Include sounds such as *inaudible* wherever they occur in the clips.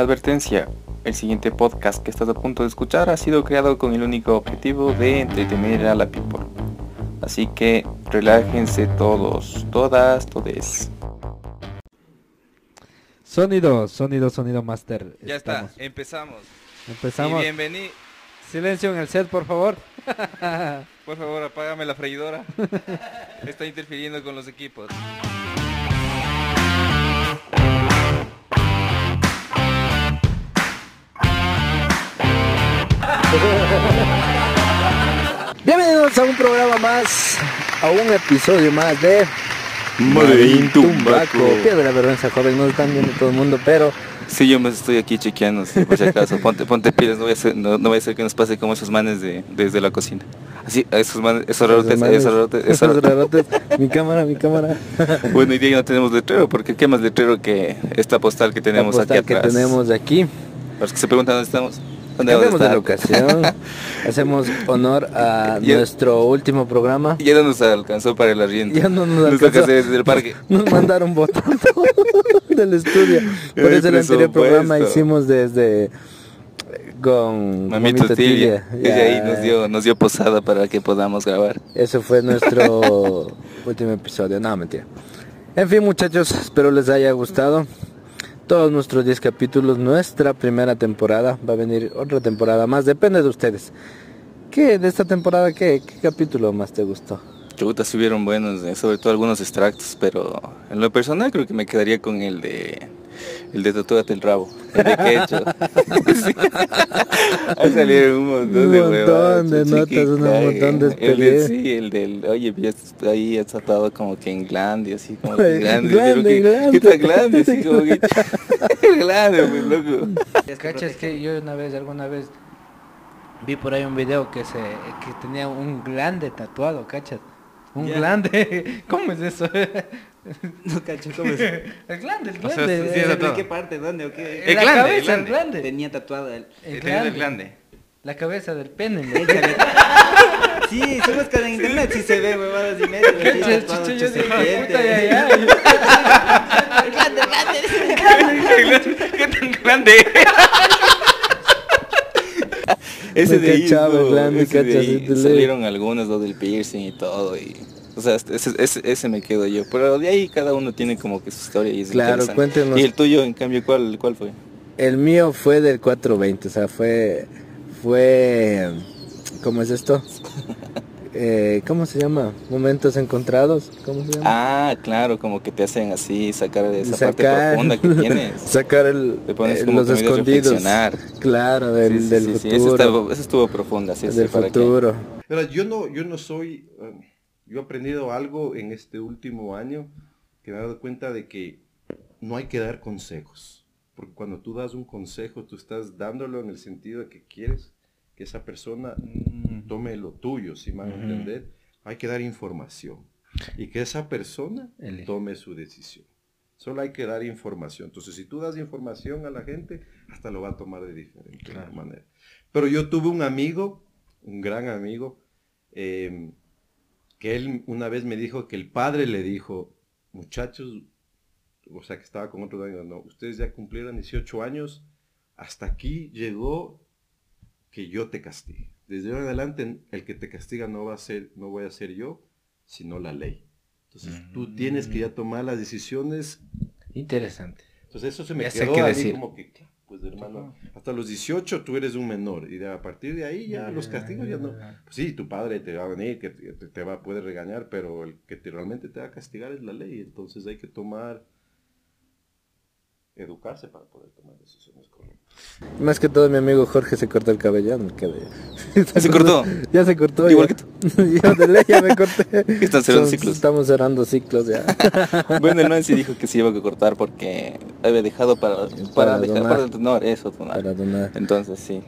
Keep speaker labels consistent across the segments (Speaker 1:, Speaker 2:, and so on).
Speaker 1: Advertencia, el siguiente podcast que estás a punto de escuchar ha sido creado con el único objetivo de entretener a la people. Así que relájense todos, todas, todes.
Speaker 2: Sonido, sonido, sonido master.
Speaker 1: Ya
Speaker 2: Estamos.
Speaker 1: está, empezamos.
Speaker 2: Empezamos.
Speaker 1: Y bienvenido.
Speaker 2: Silencio en el set, por favor.
Speaker 1: Por favor, apágame la freidora. *laughs* Está interfiriendo con los equipos. *laughs*
Speaker 3: Bienvenidos a un programa más, a un episodio más de
Speaker 1: Medellín Tumbaco.
Speaker 3: Pierde la vergüenza, joven, no están viendo todo el mundo, pero
Speaker 1: Sí, yo me estoy aquí chequeando, sí, por si acaso. Ponte, ponte pilas, no voy, a hacer, no, no voy a hacer que nos pase como esos manes de, desde la cocina. Así, esos manes, esos rarotes,
Speaker 3: manes,
Speaker 1: esos rarotes, esos
Speaker 3: esos rarotes, mi cámara, mi cámara. *laughs*
Speaker 1: Bueno, hoy día ya no tenemos letrero, porque qué más letrero que esta postal que tenemos
Speaker 3: La
Speaker 1: aquí
Speaker 3: postal
Speaker 1: atrás.
Speaker 3: que tenemos aquí.
Speaker 1: Los que se preguntan dónde estamos. ¿Dónde
Speaker 3: Cambiamos de locación. *laughs* Hacemos honor a
Speaker 1: Ya-
Speaker 3: nuestro último programa.
Speaker 1: Ya no nos alcanzó para el arriendo.
Speaker 3: Ya no nos alcanzó.
Speaker 1: desde el parque.
Speaker 3: Nos mandaron votando *laughs* del estudio. Por eso el anterior programa hicimos desde eh, con
Speaker 1: Mamito
Speaker 3: Mamita
Speaker 1: Tibia. Ahí nos dio, nos dio posada para que podamos grabar.
Speaker 3: Ese fue nuestro *laughs* último episodio. No, mentira. En fin, muchachos, espero les haya gustado. Todos nuestros 10 capítulos, nuestra primera temporada. Va a venir otra temporada más, depende de ustedes. ¿Qué de esta temporada, qué, capítulo más te gustó?
Speaker 1: Chuta, sí hubieron buenos, eh, sobre todo algunos extractos, pero en lo personal creo que me quedaría con el de el de Tatúate el rabo, el de Quecho. *laughs* Sí. Ahí salieron un montón
Speaker 3: Un
Speaker 1: de
Speaker 3: montón
Speaker 1: huevadas,
Speaker 3: de
Speaker 1: chuchi,
Speaker 3: notas, un montón de
Speaker 1: El de, sí, el del, oye, ya está ahí has tratado como que en glande, así como que en glande.
Speaker 3: Glande,
Speaker 1: pero que-
Speaker 3: glande.
Speaker 1: ¿Qué tal glande? Así *laughs* como que, *laughs* glande, pues loco.
Speaker 2: ¿Cachas que yo una vez, alguna vez, vi por ahí un video que se que tenía un glande tatuado, ¿cachas? Un
Speaker 4: Ya.
Speaker 2: glande. ¿Cómo es eso? *laughs*
Speaker 4: No cacho, ¿cómo es?
Speaker 2: el glande, el
Speaker 1: O sea,
Speaker 2: glande.
Speaker 1: sí,
Speaker 2: eh,
Speaker 4: ¿De qué parte? ¿Dónde o qué?
Speaker 2: en
Speaker 1: El
Speaker 2: la
Speaker 1: glande, el
Speaker 2: cabeza, el
Speaker 1: glande.
Speaker 2: glande.
Speaker 4: Tenía tatuado el...
Speaker 2: El glande.
Speaker 1: el glande.
Speaker 2: La cabeza del pene. ¿no? *laughs*
Speaker 4: Sí, si buscas en internet sí se ve huevadas y medio.
Speaker 2: ¿Qué
Speaker 4: sí,
Speaker 2: chucha,
Speaker 4: tatuado,
Speaker 2: chucha, yo dije,
Speaker 4: serpiente.
Speaker 2: puta, ya, ya.
Speaker 4: El glande, el glande.
Speaker 1: ¿Qué tan grande? ese de ahí,
Speaker 3: el glande,
Speaker 1: de salieron algunos lo del piercing y todo y o sea, ese, ese, ese me quedo yo, pero de ahí cada uno tiene como que su historia y es
Speaker 3: Claro, cuéntenos.
Speaker 1: Y el tuyo, en cambio, ¿cuál, cuál fue?
Speaker 3: El mío fue del 420, o sea, fue, fue, ¿cómo es esto? *laughs* Eh, ¿Cómo se llama? Momentos encontrados, ¿cómo se llama?
Speaker 1: Ah, claro, como que te hacen así, sacar de esa parte profunda que tienes. *laughs*
Speaker 3: sacar el,
Speaker 1: Te pones
Speaker 3: eh,
Speaker 1: como
Speaker 3: los escondidos,
Speaker 1: reflexionar.
Speaker 3: claro, del,
Speaker 1: Sí, sí,
Speaker 3: del
Speaker 1: sí, sí,
Speaker 3: futuro,
Speaker 1: Eso, estuvo, eso estuvo profunda, sí, sí,
Speaker 3: del
Speaker 1: para que-
Speaker 3: futuro.
Speaker 5: Pero yo no, yo no soy, eh, yo he aprendido algo en este último año que me he dado cuenta de que no hay que dar consejos. Porque cuando tú das un consejo, tú estás dándolo en el sentido de que quieres que esa persona tome lo tuyo, si me van a entender. Hay que dar información. Y que esa persona tome su decisión. Solo hay que dar información. Entonces, si tú das información a la gente, hasta lo va a tomar de diferente manera. Pero yo tuve un amigo, un gran amigo, eh, que él una vez me dijo que el padre le dijo, muchachos, o sea que estaba con otro dueño, no, ustedes ya cumplieron 18 años, hasta aquí llegó que yo te castigue. Desde ahora en adelante el que te castiga no va a ser, no voy a ser yo, sino la ley. Entonces tú tienes que ya tomar las decisiones.
Speaker 2: Interesante.
Speaker 5: Entonces eso se me
Speaker 2: Ya sé
Speaker 5: quedó a mí
Speaker 2: decir.
Speaker 5: como que, pues hermano, hasta los 18 tú eres un menor y de, a partir de ahí ya los castigos ya no. Pues sí, tu padre te va a venir, que te, te- va a poder regañar, pero el que te, realmente te va a castigar es la ley. Entonces hay que tomar, educarse para poder tomar decisiones correctas.
Speaker 3: Más que todo mi amigo Jorge se cortó el cabello, ya me quedé.
Speaker 1: ¿Se cortó? *laughs*
Speaker 3: Ya se cortó.
Speaker 1: Igual
Speaker 3: ya.
Speaker 1: que *laughs*
Speaker 3: Yo de ley ya me corté. *laughs*
Speaker 1: Están cerrando
Speaker 3: Son-
Speaker 1: ciclos.
Speaker 3: Estamos cerrando ciclos ya.
Speaker 1: Bueno, el man sí dijo que se iba a cortar porque había dejado para, para,
Speaker 3: Para
Speaker 1: dejar,
Speaker 3: donar.
Speaker 1: para donar, eso, donar.
Speaker 3: Para donar.
Speaker 1: Entonces, sí.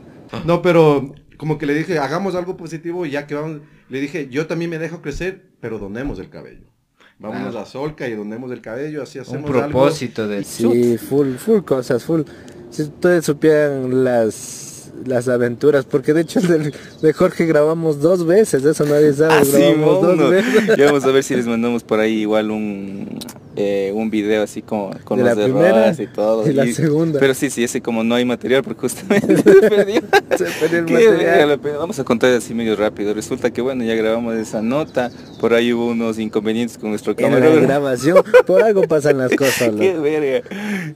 Speaker 5: No, pero como que le dije, hagamos algo positivo y ya que vamos, le dije, yo también me dejo crecer, pero donemos el cabello. Vámonos a Solca y donemos el cabello, así
Speaker 2: Un
Speaker 5: hacemos algo.
Speaker 2: propósito del
Speaker 3: Sí, full, full cosas, full. Si ustedes supieran las las aventuras, porque de hecho el del- de Jorge grabamos dos veces, eso nadie *laughs* sabe,
Speaker 1: Ah, sí,
Speaker 3: grabamos dos
Speaker 1: mono.
Speaker 3: veces.
Speaker 1: Ya vamos a ver si les mandamos por ahí igual un, eh, un video así como con
Speaker 3: De
Speaker 1: los
Speaker 3: la primera
Speaker 1: y todo.
Speaker 3: y la segunda.
Speaker 1: Pero sí, sí, ese como no hay material porque justamente *laughs* se perdió.
Speaker 3: Se perdió el *laughs* material.
Speaker 1: Vamos a contar así medio rápido. Resulta que bueno, ya grabamos esa nota. Por ahí hubo unos inconvenientes con nuestro
Speaker 3: En la
Speaker 1: camarógrafo.
Speaker 3: grabación, por algo pasan las cosas. *laughs*
Speaker 1: Qué verga.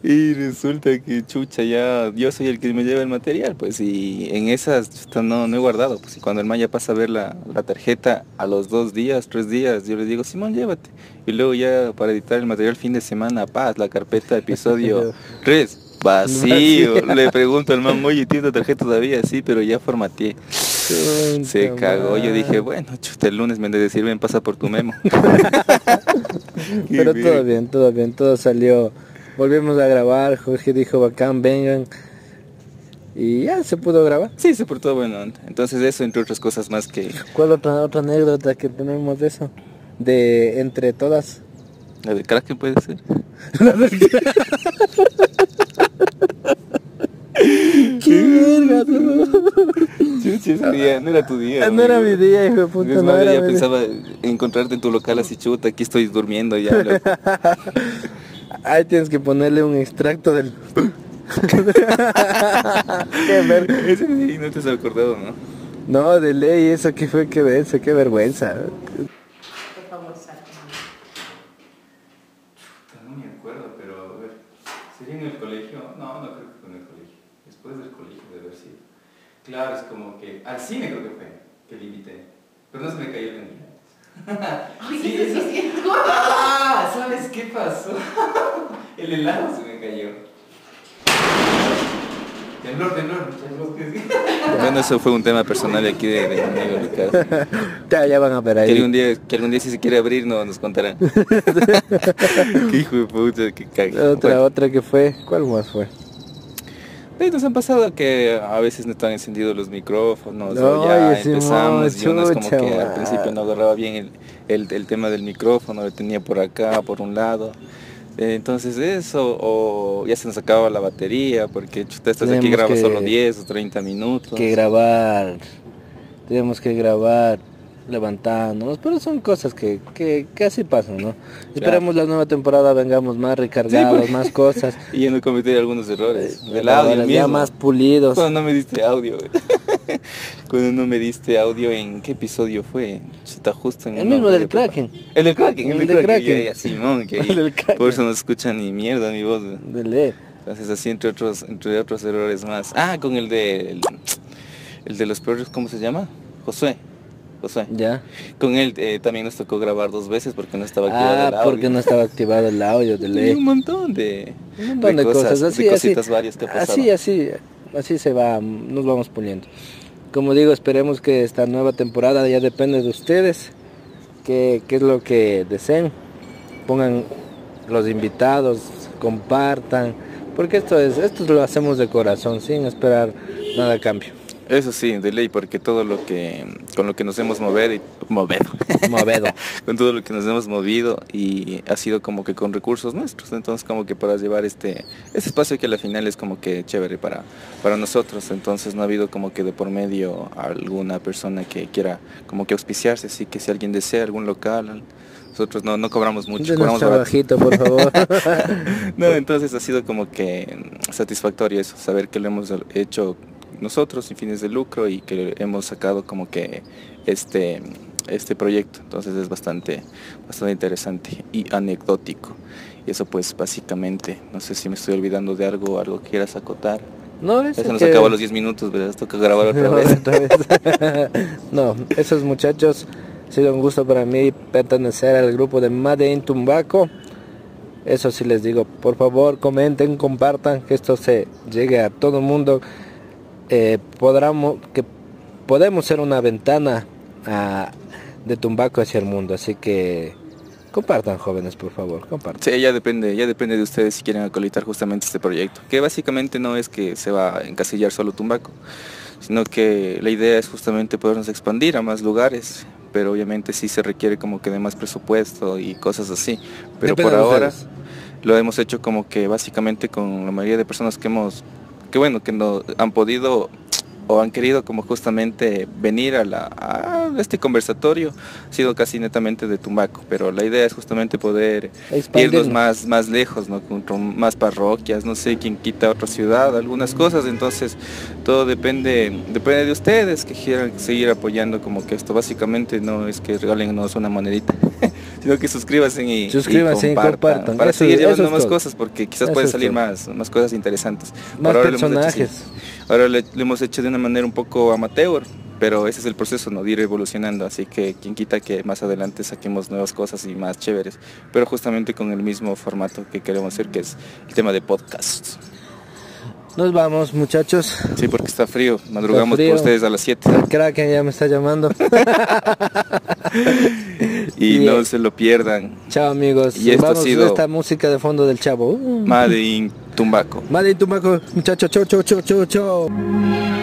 Speaker 1: Y resulta que chucha ya, yo soy el que me lleva el material, pues y en esas chuta, no, no he guardado, pues y cuando el man ya pasa a ver la, la tarjeta a los dos días, tres días, yo le digo, Simón, llévate. Y luego ya para editar el material fin de semana, paz, la carpeta episodio *laughs* 3, vacío. Le pregunto al man, oye, ¿tienes la tarjeta todavía? Sí, pero ya formateé. Se cagó, yo dije, bueno, chuta, el lunes me han de decir, ven, pasa por tu memo. *laughs*
Speaker 3: Pero todo bien, todo bien, todo salió. Volvimos a grabar, Jorge dijo, bacán, vengan. Y ya se pudo grabar.
Speaker 1: Sí, se portó bueno. Entonces eso, entre otras cosas más que
Speaker 3: ¿Cuál otra, otra anécdota que tenemos de eso? De entre todas.
Speaker 1: la de Kraken puede ser. *laughs*
Speaker 3: ¡Qué verga! no!
Speaker 1: Chuchi, ese día no era tu día.
Speaker 3: Ah, No era mi día, hijo de puta,
Speaker 1: Es
Speaker 3: no era
Speaker 1: ya
Speaker 3: mi
Speaker 1: pensaba encontrarte en tu local así chuta, aquí estoy durmiendo ya. loco. *laughs*
Speaker 3: Ahí tienes que ponerle un extracto del... *laughs* *laughs* ¡Qué verga!
Speaker 1: Ese día no te has acordado, ¿no?
Speaker 3: No, de ley, eso que fue, qué vergüenza, qué vergüenza.
Speaker 6: Por favor, salte.
Speaker 1: No me acuerdo, pero a ver, ¿sería en el colegio? No, no creo que fue en el colegio. Después del Claro, es como que al cine creo que fue, que le invité. Pero no se me cayó el. *laughs*
Speaker 6: Ay,
Speaker 1: Sí. ¡Ah! ¿Sabes qué pasó? *laughs* El helado se me cayó. Temblor, temblor, *laughs* temblor. Bueno, eso fue un tema personal de aquí de, de mi amigo Lucas.
Speaker 3: Ya, ya van a ver
Speaker 1: Que
Speaker 3: ahí.
Speaker 1: algún día, que algún día si se quiere abrir no nos contará. qué hijo de puta, qué caga.
Speaker 3: Otra,
Speaker 1: Bueno,
Speaker 3: otra que fue, ¿cuál más fue?
Speaker 1: Ahí nos han pasado que a veces no están encendidos los micrófonos o
Speaker 3: Oye,
Speaker 1: ya empezamos y uno es como que al principio no agarraba bien el, el, el tema del micrófono, lo tenía por acá, por un lado. Eh, Entonces eso, o ya se nos acababa la batería, porque chuta, estás aquí grabas solo 10 o 30 minutos.
Speaker 3: Que grabar, tenemos que grabar levantándonos, pero son cosas que, que, que así pasan, ¿no? Esperemos la nueva temporada vengamos más recargados,
Speaker 1: porque-
Speaker 3: más cosas. *laughs*
Speaker 1: Y ya no cometí algunos errores. Del
Speaker 3: grabar
Speaker 1: audio
Speaker 3: ya
Speaker 1: mismo.
Speaker 3: más pulidos.
Speaker 1: Cuando no me diste audio. *laughs* Cuando no me diste audio, ¿en qué episodio fue? Está justo en
Speaker 3: El mismo
Speaker 1: de-
Speaker 3: del Kraken.
Speaker 1: El del Kraken, el,
Speaker 3: El
Speaker 1: del
Speaker 3: del
Speaker 1: Kraken. Simón, que *laughs*
Speaker 3: El del
Speaker 1: por eso no escucha ni mierda mi voz. güey.
Speaker 3: De leer.
Speaker 1: Entonces así entre otros, entre otros errores más. Ah, con el de el, el de los peores, ¿cómo se llama? Josué.
Speaker 3: Ya.
Speaker 1: Con él eh, también nos tocó grabar dos veces porque no estaba activado el
Speaker 3: Ah,
Speaker 1: audio.
Speaker 3: porque no estaba activado el audio de
Speaker 1: Y *laughs*
Speaker 3: ley.
Speaker 1: un montón de,
Speaker 3: Un montón de, cosas, así,
Speaker 1: de
Speaker 3: así,
Speaker 1: varias que pasado.
Speaker 3: así, así, así se va, nos vamos puliendo. Como digo, esperemos que esta nueva temporada ya depende de ustedes, qué, qué es lo que deseen, pongan los invitados, compartan, porque esto es, esto lo hacemos de corazón, sin esperar nada a cambio.
Speaker 1: Eso sí, de ley, porque todo lo que, con lo que nos hemos movido, y, movido,
Speaker 3: Movedo. *laughs*
Speaker 1: con todo lo que nos hemos movido y ha sido como que con recursos nuestros, entonces como que para llevar este, este espacio que al final es como que chévere para, para nosotros, entonces no ha habido como que de por medio alguna persona que quiera como que auspiciarse, así que si alguien desea algún local, nosotros no, no cobramos mucho, cobramos
Speaker 3: trabajito, por favor. *laughs*
Speaker 1: No, entonces ha sido como que satisfactorio eso, saber que lo hemos hecho nosotros sin fines de lucro y que hemos sacado como que este este proyecto. Entonces es bastante bastante interesante y anecdótico. Y eso pues básicamente, no sé si me estoy olvidando de algo, algo que quieras acotar.
Speaker 3: No, eso
Speaker 1: nos
Speaker 3: que-
Speaker 1: acabó los 10 minutos, ¿verdad? Toca grabar otra vez. *laughs*
Speaker 3: Otra vez. *laughs* no, esos muchachos, ha sido un gusto para mí pertenecer al grupo de Made in Tumbaco. Eso sí les digo, por favor comenten, compartan, que esto se llegue a todo el mundo. Eh, podamos, que podemos ser una ventana ah, de Tumbaco hacia el mundo, así que compartan jóvenes, por favor, compartan.
Speaker 1: Sí, ya depende, ya depende de ustedes si quieren acolitar justamente este proyecto, que básicamente no es que se va a encasillar solo Tumbaco, sino que la idea es justamente podernos expandir a más lugares, pero obviamente sí se requiere como que de más presupuesto y cosas así, pero
Speaker 3: Depende
Speaker 1: por ahora lo hemos hecho como que básicamente con la mayoría de personas que hemos, que bueno, que no han podido o han querido como justamente venir a la, a este conversatorio ha sido casi netamente de Tumbaco, pero la idea es justamente poder
Speaker 3: Expandirnos.
Speaker 1: irnos más, más lejos, ¿no? Con, más parroquias, no sé quién quita otra ciudad, algunas cosas, entonces todo depende, depende de ustedes que quieran seguir apoyando como que esto básicamente no es que regalennos una monedita, *laughs* sino que suscríbanse y,
Speaker 3: Suscríbanse y compartan.
Speaker 1: para
Speaker 3: Eso-
Speaker 1: seguir llevando más
Speaker 3: todo.
Speaker 1: cosas porque quizás
Speaker 3: Eso
Speaker 1: pueden salir
Speaker 3: todo.
Speaker 1: más, más cosas interesantes.
Speaker 3: Más
Speaker 1: ahora lo hecho
Speaker 3: personajes.
Speaker 1: Ahora le- lo hemos hecho de una manera un poco amateur, pero ese es el proceso, ¿no? De ir evolucionando, así que quien quita que más adelante saquemos nuevas cosas y más chéveres, pero justamente con el mismo formato que queremos hacer, que es el tema de podcast.
Speaker 3: Nos vamos, muchachos.
Speaker 1: Sí, porque está frío, madrugamos
Speaker 3: frío.
Speaker 1: por ustedes a las 7
Speaker 3: El Kraken ya me está llamando. *laughs*
Speaker 1: y
Speaker 3: Bien.
Speaker 1: no se lo pierdan.
Speaker 3: Chao, amigos.
Speaker 1: Y esto ha
Speaker 3: Vamos
Speaker 1: sido-
Speaker 3: esta música de fondo del chavo. Uh.
Speaker 1: Made in Tumbaco.
Speaker 3: Madre Tumaco, muchachos. Chau, chau, chau, chau, chau.